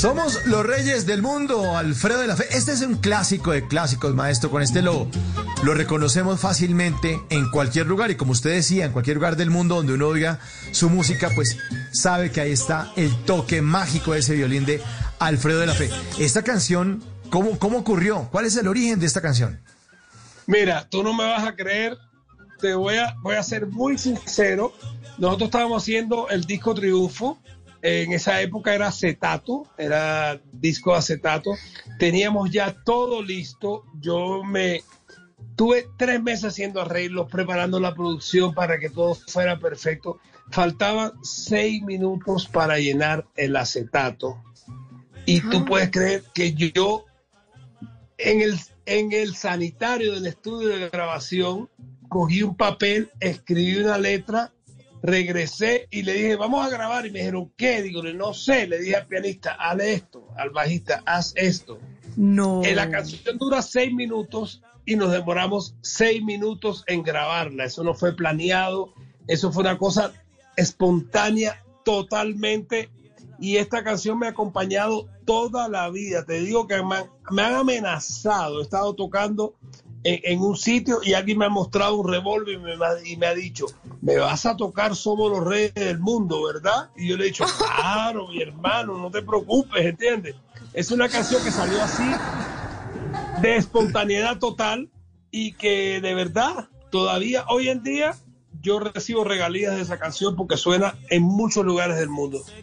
Somos los reyes del mundo, Alfredo de la Fe. Este es un clásico de clásicos, maestro. Con este lo, lo reconocemos fácilmente en cualquier lugar. Y como usted decía, en cualquier lugar del mundo donde uno oiga su música, pues sabe que ahí está el toque mágico de ese violín de Alfredo de la Fe. Esta canción, ¿cómo, cómo ocurrió? ¿Cuál es el origen de esta canción? Mira, tú no me vas a creer, te voy a, voy a ser muy sincero. Nosotros estábamos haciendo el disco Triunfo. En esa época era acetato, era disco de acetato. Teníamos ya todo listo. Yo me tuve tres meses haciendo arreglos, preparando la producción para que todo fuera perfecto. Faltaban seis minutos para llenar el acetato. Y tú puedes creer que yo en el, en el sanitario del estudio de grabación, cogí un papel, escribí una letra, regresé y le dije, vamos a grabar. Y me dijeron, ¿qué? Digo, no sé. Le dije al pianista, hazle esto, al bajista, haz esto. No. Eh, la canción dura seis minutos y nos demoramos seis minutos en grabarla. Eso no fue planeado, eso fue una cosa espontánea totalmente. Y esta canción me ha acompañado toda la vida. Te digo que me han, me han amenazado. He estado tocando en, en un sitio y alguien me ha mostrado un revólver y me, ha- y me ha dicho, me vas a tocar Somos los Reyes del Mundo, ¿verdad? Y yo le he dicho, claro, mi hermano, no te preocupes, ¿entiendes? Es una canción que salió así, de espontaneidad total y que de verdad, todavía hoy en día, yo recibo regalías de esa canción porque suena en muchos lugares del mundo. Se